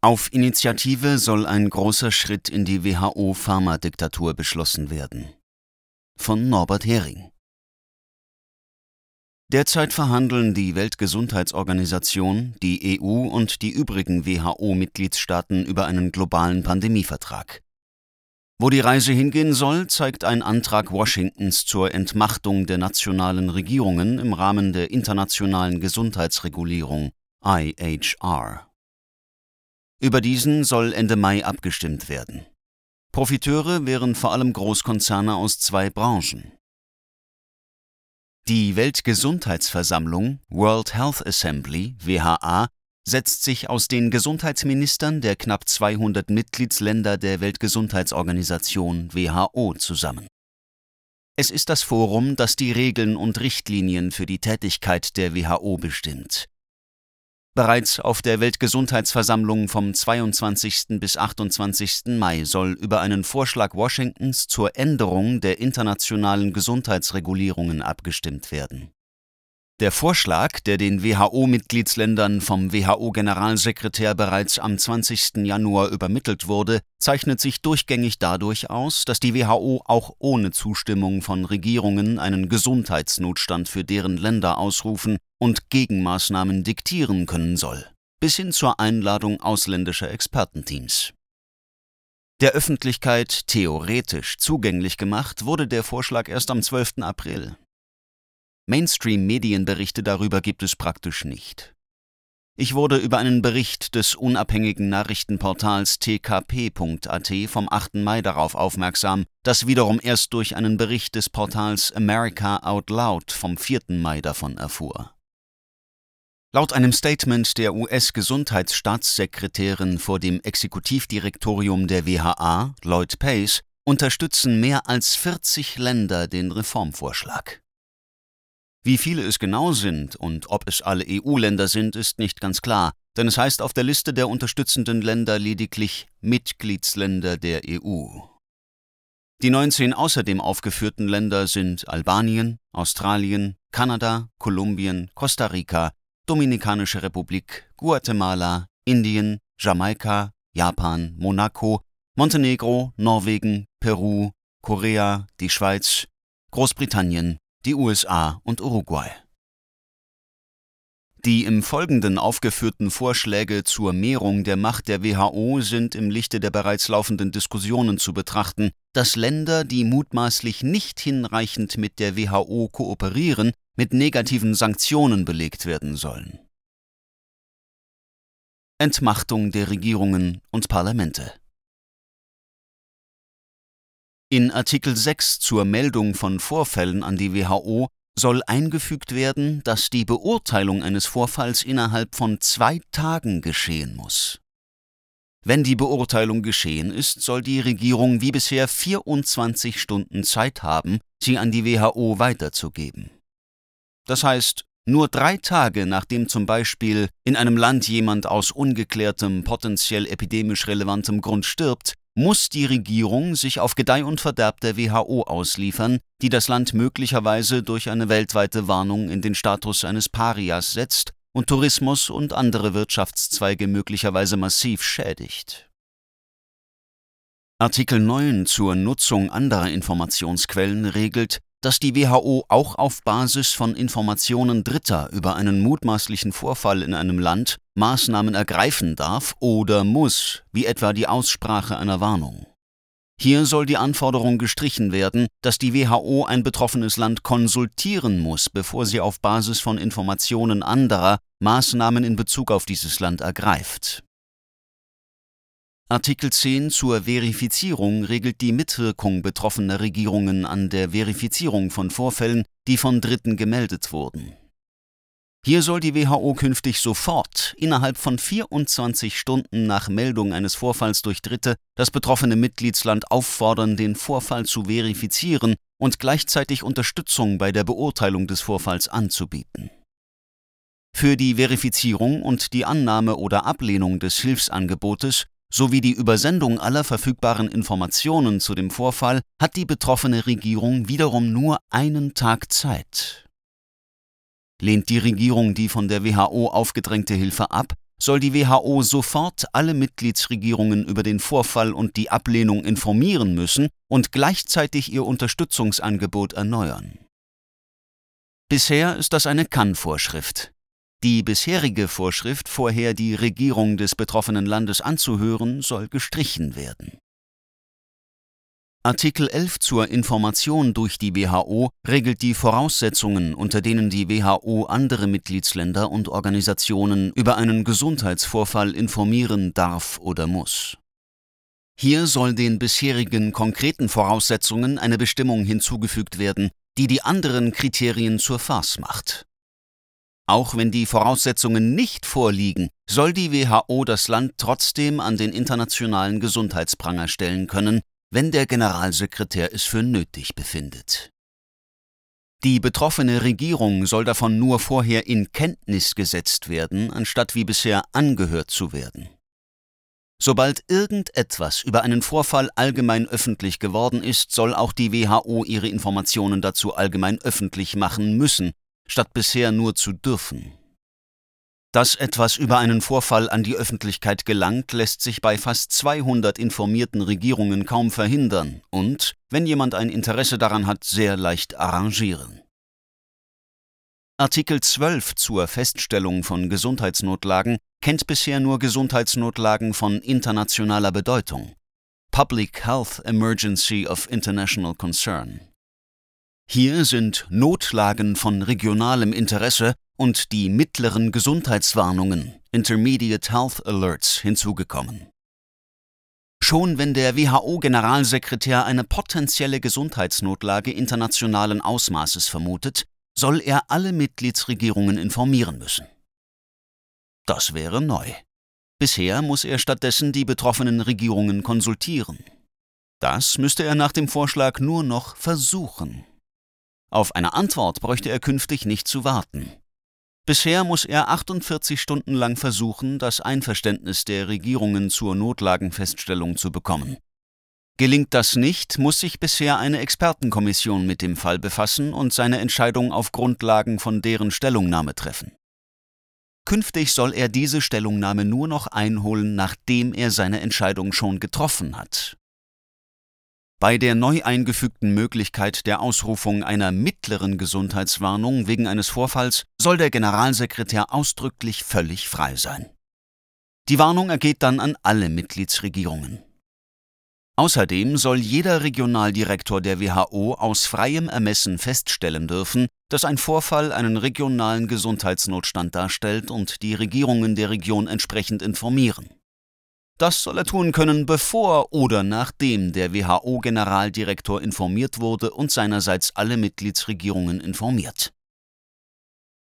Auf Initiative soll ein großer Schritt in die WHO-Pharmadiktatur beschlossen werden. Von Norbert Hering. Derzeit verhandeln die Weltgesundheitsorganisation, die EU und die übrigen WHO-Mitgliedstaaten über einen globalen Pandemievertrag. Wo die Reise hingehen soll, zeigt ein Antrag Washingtons zur Entmachtung der nationalen Regierungen im Rahmen der internationalen Gesundheitsregulierung IHR. Über diesen soll Ende Mai abgestimmt werden. Profiteure wären vor allem Großkonzerne aus zwei Branchen. Die Weltgesundheitsversammlung World Health Assembly WHA setzt sich aus den Gesundheitsministern der knapp 200 Mitgliedsländer der Weltgesundheitsorganisation WHO zusammen. Es ist das Forum, das die Regeln und Richtlinien für die Tätigkeit der WHO bestimmt. Bereits auf der Weltgesundheitsversammlung vom 22. bis 28. Mai soll über einen Vorschlag Washingtons zur Änderung der internationalen Gesundheitsregulierungen abgestimmt werden der Vorschlag, der den WHO-Mitgliedsländern vom WHO-Generalsekretär bereits am 20. Januar übermittelt wurde, zeichnet sich durchgängig dadurch aus, dass die WHO auch ohne Zustimmung von Regierungen einen Gesundheitsnotstand für deren Länder ausrufen und Gegenmaßnahmen diktieren können soll, bis hin zur Einladung ausländischer Expertenteams. Der Öffentlichkeit theoretisch zugänglich gemacht wurde der Vorschlag erst am 12. April. Mainstream-Medienberichte darüber gibt es praktisch nicht. Ich wurde über einen Bericht des unabhängigen Nachrichtenportals tkp.at vom 8. Mai darauf aufmerksam, das wiederum erst durch einen Bericht des Portals America Out Loud vom 4. Mai davon erfuhr. Laut einem Statement der US-Gesundheitsstaatssekretärin vor dem Exekutivdirektorium der WHA, Lloyd Pace, unterstützen mehr als 40 Länder den Reformvorschlag. Wie viele es genau sind und ob es alle EU-Länder sind, ist nicht ganz klar, denn es heißt auf der Liste der unterstützenden Länder lediglich Mitgliedsländer der EU. Die 19 außerdem aufgeführten Länder sind Albanien, Australien, Kanada, Kolumbien, Costa Rica, Dominikanische Republik, Guatemala, Indien, Jamaika, Japan, Monaco, Montenegro, Norwegen, Peru, Korea, die Schweiz, Großbritannien, die USA und Uruguay. Die im Folgenden aufgeführten Vorschläge zur Mehrung der Macht der WHO sind im Lichte der bereits laufenden Diskussionen zu betrachten, dass Länder, die mutmaßlich nicht hinreichend mit der WHO kooperieren, mit negativen Sanktionen belegt werden sollen. Entmachtung der Regierungen und Parlamente in Artikel 6 zur Meldung von Vorfällen an die WHO soll eingefügt werden, dass die Beurteilung eines Vorfalls innerhalb von zwei Tagen geschehen muss. Wenn die Beurteilung geschehen ist, soll die Regierung wie bisher 24 Stunden Zeit haben, sie an die WHO weiterzugeben. Das heißt, nur drei Tage nachdem zum Beispiel in einem Land jemand aus ungeklärtem, potenziell epidemisch relevantem Grund stirbt, muss die Regierung sich auf Gedeih und Verderb der WHO ausliefern, die das Land möglicherweise durch eine weltweite Warnung in den Status eines Parias setzt und Tourismus und andere Wirtschaftszweige möglicherweise massiv schädigt. Artikel 9 zur Nutzung anderer Informationsquellen regelt, dass die WHO auch auf Basis von Informationen Dritter über einen mutmaßlichen Vorfall in einem Land Maßnahmen ergreifen darf oder muss, wie etwa die Aussprache einer Warnung. Hier soll die Anforderung gestrichen werden, dass die WHO ein betroffenes Land konsultieren muss, bevor sie auf Basis von Informationen anderer Maßnahmen in Bezug auf dieses Land ergreift. Artikel 10 zur Verifizierung regelt die Mitwirkung betroffener Regierungen an der Verifizierung von Vorfällen, die von Dritten gemeldet wurden. Hier soll die WHO künftig sofort, innerhalb von 24 Stunden nach Meldung eines Vorfalls durch Dritte, das betroffene Mitgliedsland auffordern, den Vorfall zu verifizieren und gleichzeitig Unterstützung bei der Beurteilung des Vorfalls anzubieten. Für die Verifizierung und die Annahme oder Ablehnung des Hilfsangebotes sowie die Übersendung aller verfügbaren Informationen zu dem Vorfall hat die betroffene Regierung wiederum nur einen Tag Zeit. Lehnt die Regierung die von der WHO aufgedrängte Hilfe ab, soll die WHO sofort alle Mitgliedsregierungen über den Vorfall und die Ablehnung informieren müssen und gleichzeitig ihr Unterstützungsangebot erneuern. Bisher ist das eine Kann-Vorschrift. Die bisherige Vorschrift, vorher die Regierung des betroffenen Landes anzuhören, soll gestrichen werden. Artikel 11 zur Information durch die WHO regelt die Voraussetzungen, unter denen die WHO andere Mitgliedsländer und Organisationen über einen Gesundheitsvorfall informieren darf oder muss. Hier soll den bisherigen konkreten Voraussetzungen eine Bestimmung hinzugefügt werden, die die anderen Kriterien zur Farce macht. Auch wenn die Voraussetzungen nicht vorliegen, soll die WHO das Land trotzdem an den internationalen Gesundheitspranger stellen können, wenn der Generalsekretär es für nötig befindet. Die betroffene Regierung soll davon nur vorher in Kenntnis gesetzt werden, anstatt wie bisher angehört zu werden. Sobald irgendetwas über einen Vorfall allgemein öffentlich geworden ist, soll auch die WHO ihre Informationen dazu allgemein öffentlich machen müssen, statt bisher nur zu dürfen. Dass etwas über einen Vorfall an die Öffentlichkeit gelangt, lässt sich bei fast 200 informierten Regierungen kaum verhindern und, wenn jemand ein Interesse daran hat, sehr leicht arrangieren. Artikel 12 zur Feststellung von Gesundheitsnotlagen kennt bisher nur Gesundheitsnotlagen von internationaler Bedeutung. Public Health Emergency of International Concern. Hier sind Notlagen von regionalem Interesse und die mittleren Gesundheitswarnungen, Intermediate Health Alerts, hinzugekommen. Schon wenn der WHO-Generalsekretär eine potenzielle Gesundheitsnotlage internationalen Ausmaßes vermutet, soll er alle Mitgliedsregierungen informieren müssen. Das wäre neu. Bisher muss er stattdessen die betroffenen Regierungen konsultieren. Das müsste er nach dem Vorschlag nur noch versuchen. Auf eine Antwort bräuchte er künftig nicht zu warten. Bisher muss er 48 Stunden lang versuchen, das Einverständnis der Regierungen zur Notlagenfeststellung zu bekommen. Gelingt das nicht, muss sich bisher eine Expertenkommission mit dem Fall befassen und seine Entscheidung auf Grundlagen von deren Stellungnahme treffen. Künftig soll er diese Stellungnahme nur noch einholen, nachdem er seine Entscheidung schon getroffen hat bei der neu eingefügten Möglichkeit der Ausrufung einer mittleren Gesundheitswarnung wegen eines Vorfalls soll der Generalsekretär ausdrücklich völlig frei sein. Die Warnung ergeht dann an alle Mitgliedsregierungen. Außerdem soll jeder Regionaldirektor der WHO aus freiem Ermessen feststellen dürfen, dass ein Vorfall einen regionalen Gesundheitsnotstand darstellt und die Regierungen der Region entsprechend informieren. Das soll er tun können, bevor oder nachdem der WHO-Generaldirektor informiert wurde und seinerseits alle Mitgliedsregierungen informiert.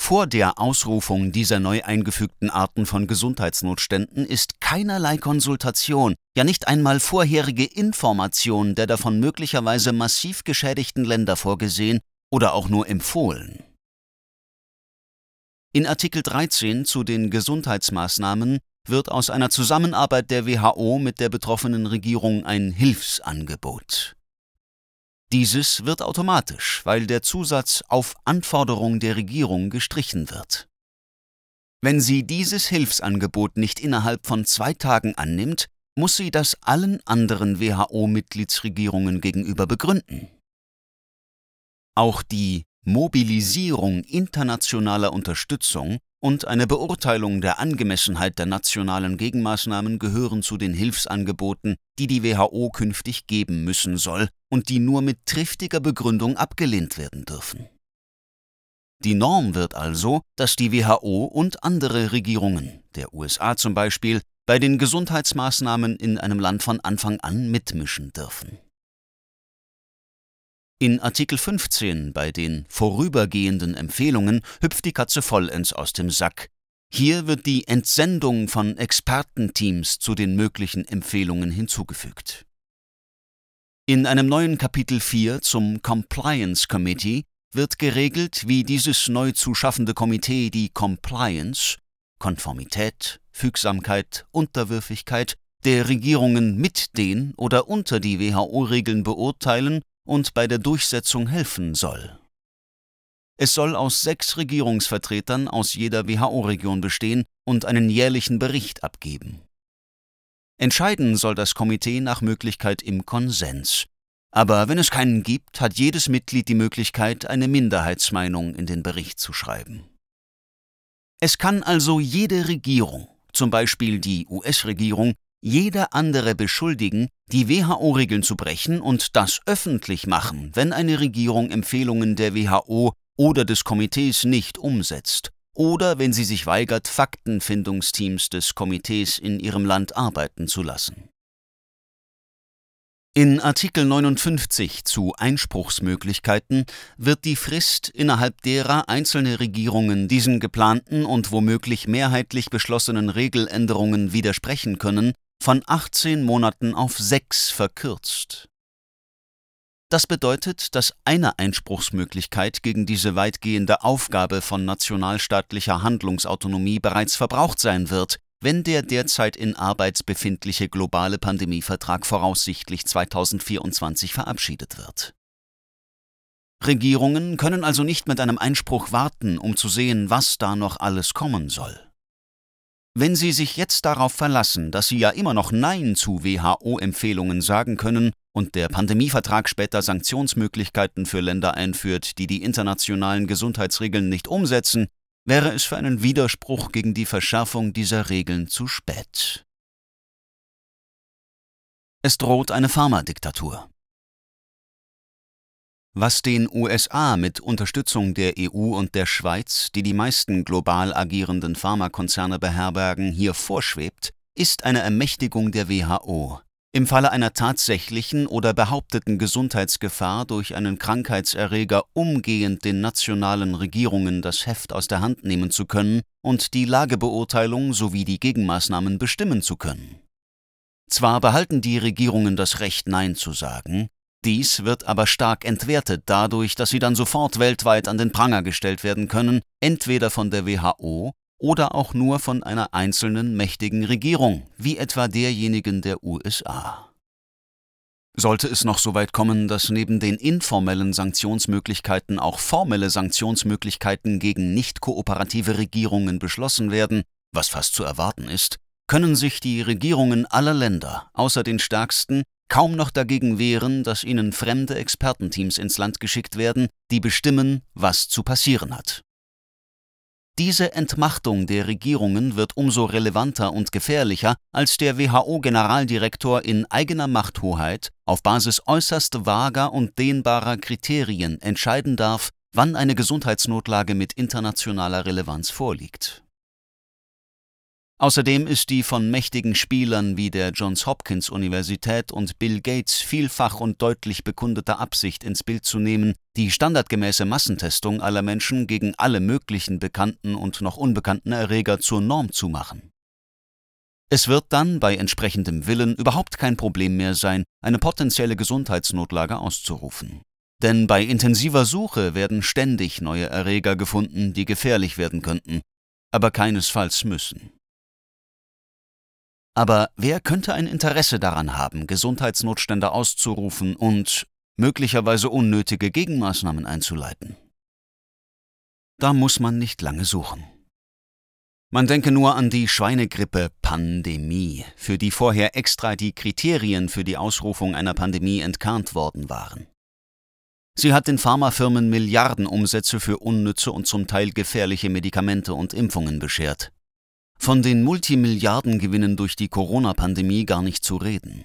Vor der Ausrufung dieser neu eingefügten Arten von Gesundheitsnotständen ist keinerlei Konsultation, ja nicht einmal vorherige Information der davon möglicherweise massiv geschädigten Länder vorgesehen oder auch nur empfohlen. In Artikel 13 zu den Gesundheitsmaßnahmen wird aus einer Zusammenarbeit der WHO mit der betroffenen Regierung ein Hilfsangebot. Dieses wird automatisch, weil der Zusatz auf Anforderung der Regierung gestrichen wird. Wenn sie dieses Hilfsangebot nicht innerhalb von zwei Tagen annimmt, muss sie das allen anderen WHO-Mitgliedsregierungen gegenüber begründen. Auch die Mobilisierung internationaler Unterstützung und eine Beurteilung der Angemessenheit der nationalen Gegenmaßnahmen gehören zu den Hilfsangeboten, die die WHO künftig geben müssen soll und die nur mit triftiger Begründung abgelehnt werden dürfen. Die Norm wird also, dass die WHO und andere Regierungen, der USA zum Beispiel, bei den Gesundheitsmaßnahmen in einem Land von Anfang an mitmischen dürfen. In Artikel 15 bei den vorübergehenden Empfehlungen hüpft die Katze vollends aus dem Sack. Hier wird die Entsendung von Expertenteams zu den möglichen Empfehlungen hinzugefügt. In einem neuen Kapitel 4 zum Compliance Committee wird geregelt, wie dieses neu zu schaffende Komitee die Compliance, Konformität, Fügsamkeit, Unterwürfigkeit der Regierungen mit den oder unter die WHO-Regeln beurteilen und bei der Durchsetzung helfen soll. Es soll aus sechs Regierungsvertretern aus jeder WHO-Region bestehen und einen jährlichen Bericht abgeben. Entscheiden soll das Komitee nach Möglichkeit im Konsens. Aber wenn es keinen gibt, hat jedes Mitglied die Möglichkeit, eine Minderheitsmeinung in den Bericht zu schreiben. Es kann also jede Regierung, zum Beispiel die US-Regierung, jeder andere beschuldigen, die WHO-Regeln zu brechen und das öffentlich machen, wenn eine Regierung Empfehlungen der WHO oder des Komitees nicht umsetzt oder wenn sie sich weigert, Faktenfindungsteams des Komitees in ihrem Land arbeiten zu lassen. In Artikel 59 zu Einspruchsmöglichkeiten wird die Frist, innerhalb derer einzelne Regierungen diesen geplanten und womöglich mehrheitlich beschlossenen Regeländerungen widersprechen können, von 18 Monaten auf sechs verkürzt. Das bedeutet, dass eine Einspruchsmöglichkeit gegen diese weitgehende Aufgabe von nationalstaatlicher Handlungsautonomie bereits verbraucht sein wird, wenn der derzeit in Arbeit befindliche globale Pandemievertrag voraussichtlich 2024 verabschiedet wird. Regierungen können also nicht mit einem Einspruch warten, um zu sehen, was da noch alles kommen soll. Wenn Sie sich jetzt darauf verlassen, dass Sie ja immer noch Nein zu WHO-Empfehlungen sagen können und der Pandemievertrag später Sanktionsmöglichkeiten für Länder einführt, die die internationalen Gesundheitsregeln nicht umsetzen, wäre es für einen Widerspruch gegen die Verschärfung dieser Regeln zu spät. Es droht eine Pharmadiktatur. Was den USA mit Unterstützung der EU und der Schweiz, die die meisten global agierenden Pharmakonzerne beherbergen, hier vorschwebt, ist eine Ermächtigung der WHO. Im Falle einer tatsächlichen oder behaupteten Gesundheitsgefahr durch einen Krankheitserreger umgehend den nationalen Regierungen das Heft aus der Hand nehmen zu können und die Lagebeurteilung sowie die Gegenmaßnahmen bestimmen zu können. Zwar behalten die Regierungen das Recht Nein zu sagen, dies wird aber stark entwertet dadurch, dass sie dann sofort weltweit an den Pranger gestellt werden können, entweder von der WHO oder auch nur von einer einzelnen mächtigen Regierung, wie etwa derjenigen der USA. Sollte es noch so weit kommen, dass neben den informellen Sanktionsmöglichkeiten auch formelle Sanktionsmöglichkeiten gegen nicht kooperative Regierungen beschlossen werden, was fast zu erwarten ist, können sich die Regierungen aller Länder, außer den stärksten, kaum noch dagegen wehren, dass ihnen fremde Expertenteams ins Land geschickt werden, die bestimmen, was zu passieren hat. Diese Entmachtung der Regierungen wird umso relevanter und gefährlicher, als der WHO-Generaldirektor in eigener Machthoheit auf Basis äußerst vager und dehnbarer Kriterien entscheiden darf, wann eine Gesundheitsnotlage mit internationaler Relevanz vorliegt Außerdem ist die von mächtigen Spielern wie der Johns Hopkins Universität und Bill Gates vielfach und deutlich bekundete Absicht ins Bild zu nehmen, die standardgemäße Massentestung aller Menschen gegen alle möglichen bekannten und noch unbekannten Erreger zur Norm zu machen. Es wird dann bei entsprechendem Willen überhaupt kein Problem mehr sein, eine potenzielle Gesundheitsnotlage auszurufen. Denn bei intensiver Suche werden ständig neue Erreger gefunden, die gefährlich werden könnten, aber keinesfalls müssen. Aber wer könnte ein Interesse daran haben, Gesundheitsnotstände auszurufen und möglicherweise unnötige Gegenmaßnahmen einzuleiten? Da muss man nicht lange suchen. Man denke nur an die Schweinegrippe-Pandemie, für die vorher extra die Kriterien für die Ausrufung einer Pandemie entkernt worden waren. Sie hat den Pharmafirmen Milliardenumsätze für unnütze und zum Teil gefährliche Medikamente und Impfungen beschert. Von den Multimilliardengewinnen durch die Corona-Pandemie gar nicht zu reden.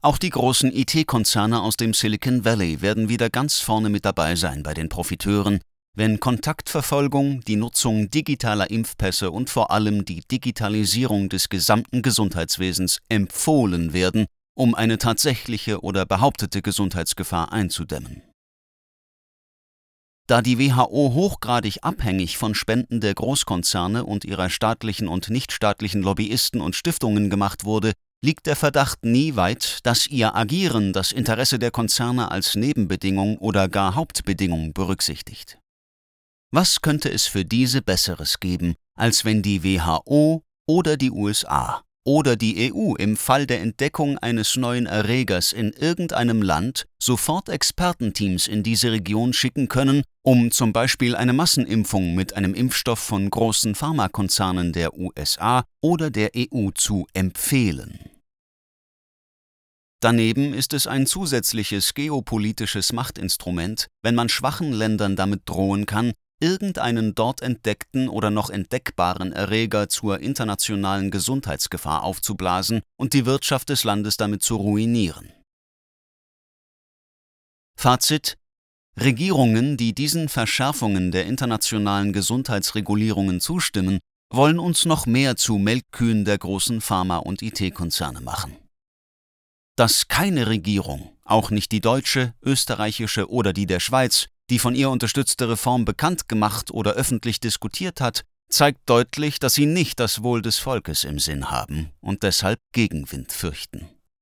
Auch die großen IT-Konzerne aus dem Silicon Valley werden wieder ganz vorne mit dabei sein bei den Profiteuren, wenn Kontaktverfolgung, die Nutzung digitaler Impfpässe und vor allem die Digitalisierung des gesamten Gesundheitswesens empfohlen werden, um eine tatsächliche oder behauptete Gesundheitsgefahr einzudämmen. Da die WHO hochgradig abhängig von Spenden der Großkonzerne und ihrer staatlichen und nichtstaatlichen Lobbyisten und Stiftungen gemacht wurde, liegt der Verdacht nie weit, dass ihr Agieren das Interesse der Konzerne als Nebenbedingung oder gar Hauptbedingung berücksichtigt. Was könnte es für diese Besseres geben, als wenn die WHO oder die USA oder die EU im Fall der Entdeckung eines neuen Erregers in irgendeinem Land sofort Expertenteams in diese Region schicken können, um zum Beispiel eine Massenimpfung mit einem Impfstoff von großen Pharmakonzernen der USA oder der EU zu empfehlen. Daneben ist es ein zusätzliches geopolitisches Machtinstrument, wenn man schwachen Ländern damit drohen kann, irgendeinen dort entdeckten oder noch entdeckbaren Erreger zur internationalen Gesundheitsgefahr aufzublasen und die Wirtschaft des Landes damit zu ruinieren. Fazit Regierungen, die diesen Verschärfungen der internationalen Gesundheitsregulierungen zustimmen, wollen uns noch mehr zu Melkkühen der großen Pharma- und IT-Konzerne machen. Dass keine Regierung, auch nicht die deutsche, österreichische oder die der Schweiz, die von ihr unterstützte Reform bekannt gemacht oder öffentlich diskutiert hat, zeigt deutlich, dass sie nicht das Wohl des Volkes im Sinn haben und deshalb Gegenwind fürchten